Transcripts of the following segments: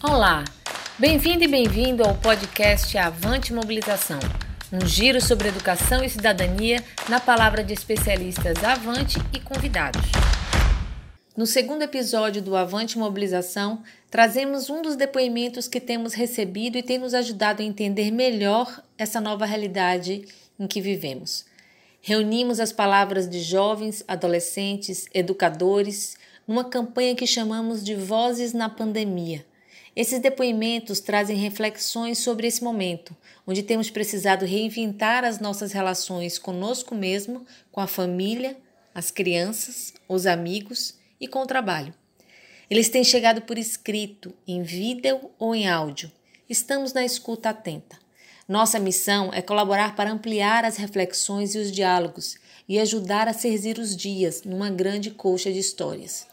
Olá, bem-vindo e bem-vindo ao podcast Avante Mobilização, um giro sobre educação e cidadania na palavra de especialistas Avante e convidados. No segundo episódio do Avante Mobilização, trazemos um dos depoimentos que temos recebido e tem nos ajudado a entender melhor essa nova realidade em que vivemos. Reunimos as palavras de jovens, adolescentes, educadores, numa campanha que chamamos de Vozes na Pandemia esses depoimentos trazem reflexões sobre esse momento, onde temos precisado reinventar as nossas relações conosco mesmo, com a família, as crianças, os amigos e com o trabalho. Eles têm chegado por escrito, em vídeo ou em áudio. Estamos na escuta atenta. Nossa missão é colaborar para ampliar as reflexões e os diálogos e ajudar a servir os dias numa grande colcha de histórias.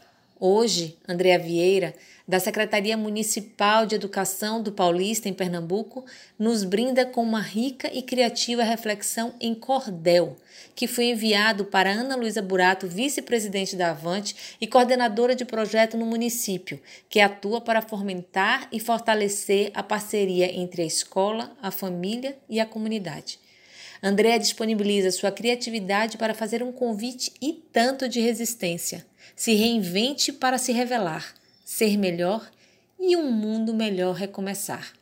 Hoje, Andréa Vieira da Secretaria Municipal de Educação do Paulista, em Pernambuco, nos brinda com uma rica e criativa reflexão em cordel, que foi enviado para Ana Luísa Burato, vice-presidente da Avante e coordenadora de projeto no município, que atua para fomentar e fortalecer a parceria entre a escola, a família e a comunidade. Andréa disponibiliza sua criatividade para fazer um convite e tanto de resistência. Se reinvente para se revelar ser melhor e um mundo melhor recomeçar.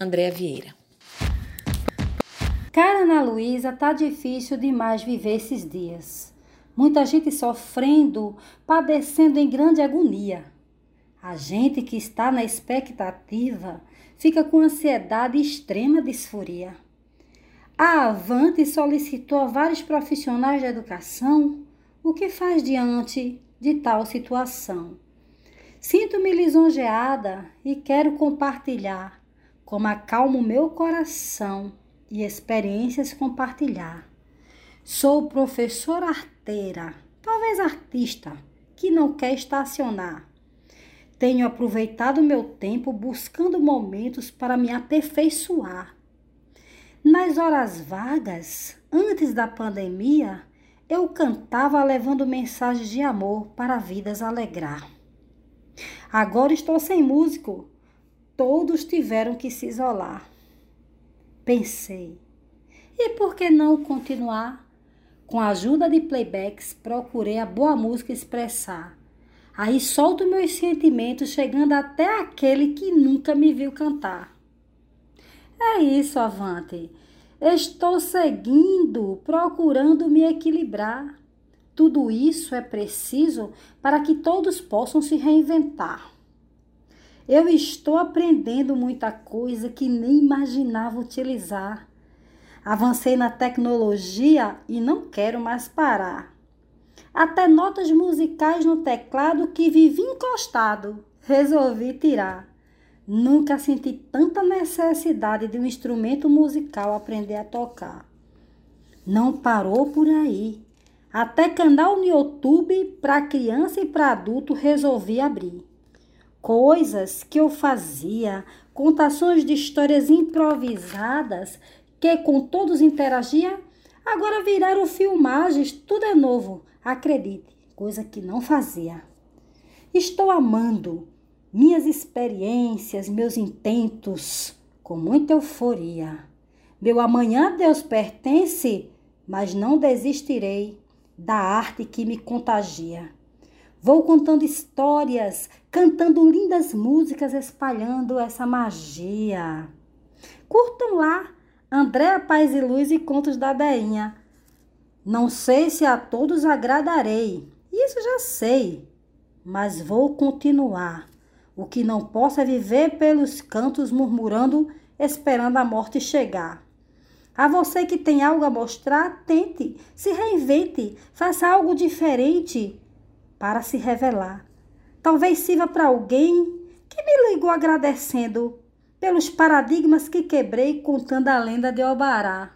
Andréa Vieira. Cara Ana Luísa, tá difícil demais viver esses dias. Muita gente sofrendo, padecendo em grande agonia. A gente que está na expectativa fica com ansiedade extrema disforia. A Avante solicitou a vários profissionais da educação o que faz diante de tal situação. Sinto-me lisonjeada e quero compartilhar como acalmo meu coração e experiências compartilhar. Sou professora arteira, talvez artista, que não quer estacionar. Tenho aproveitado meu tempo buscando momentos para me aperfeiçoar. Nas horas vagas, antes da pandemia, eu cantava levando mensagens de amor para vidas alegrar. Agora estou sem músico. Todos tiveram que se isolar. Pensei, e por que não continuar? Com a ajuda de playbacks, procurei a boa música expressar. Aí solto meus sentimentos, chegando até aquele que nunca me viu cantar. É isso, Avante. Estou seguindo, procurando me equilibrar. Tudo isso é preciso para que todos possam se reinventar. Eu estou aprendendo muita coisa que nem imaginava utilizar. Avancei na tecnologia e não quero mais parar. Até notas musicais no teclado que vivi encostado, resolvi tirar. Nunca senti tanta necessidade de um instrumento musical aprender a tocar. Não parou por aí. Até canal no YouTube para criança e para adulto resolvi abrir. Coisas que eu fazia, contações de histórias improvisadas que com todos interagia, agora viraram filmagens, tudo é novo, acredite, coisa que não fazia. Estou amando minhas experiências, meus intentos, com muita euforia. Meu amanhã Deus pertence, mas não desistirei da arte que me contagia. Vou contando histórias, cantando lindas músicas, espalhando essa magia. Curtam lá Andréa Paz e Luz e Contos da Deinha. Não sei se a todos agradarei, isso já sei, mas vou continuar. O que não possa viver pelos cantos murmurando, esperando a morte chegar. A você que tem algo a mostrar, tente, se reinvente, faça algo diferente para se revelar. Talvez sirva para alguém que me ligou agradecendo pelos paradigmas que quebrei contando a lenda de Obará.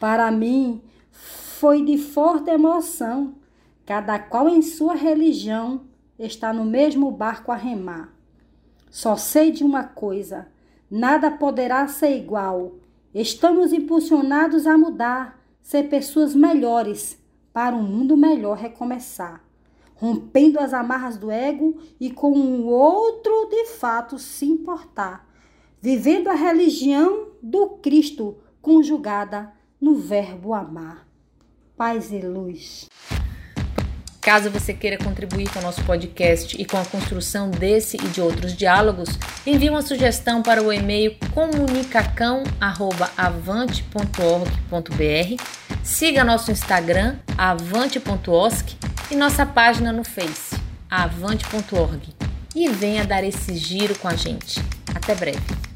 Para mim, foi de forte emoção. Cada qual em sua religião está no mesmo barco a remar. Só sei de uma coisa: nada poderá ser igual Estamos impulsionados a mudar, ser pessoas melhores, para um mundo melhor recomeçar. rompendo as amarras do ego e com o outro de fato se importar, vivendo a religião do Cristo conjugada no verbo amar. Paz e luz. Caso você queira contribuir com o nosso podcast e com a construção desse e de outros diálogos, envie uma sugestão para o e-mail comunicacão@avante.org.br, siga nosso Instagram avante.osc e nossa página no Face avante.org e venha dar esse giro com a gente. Até breve.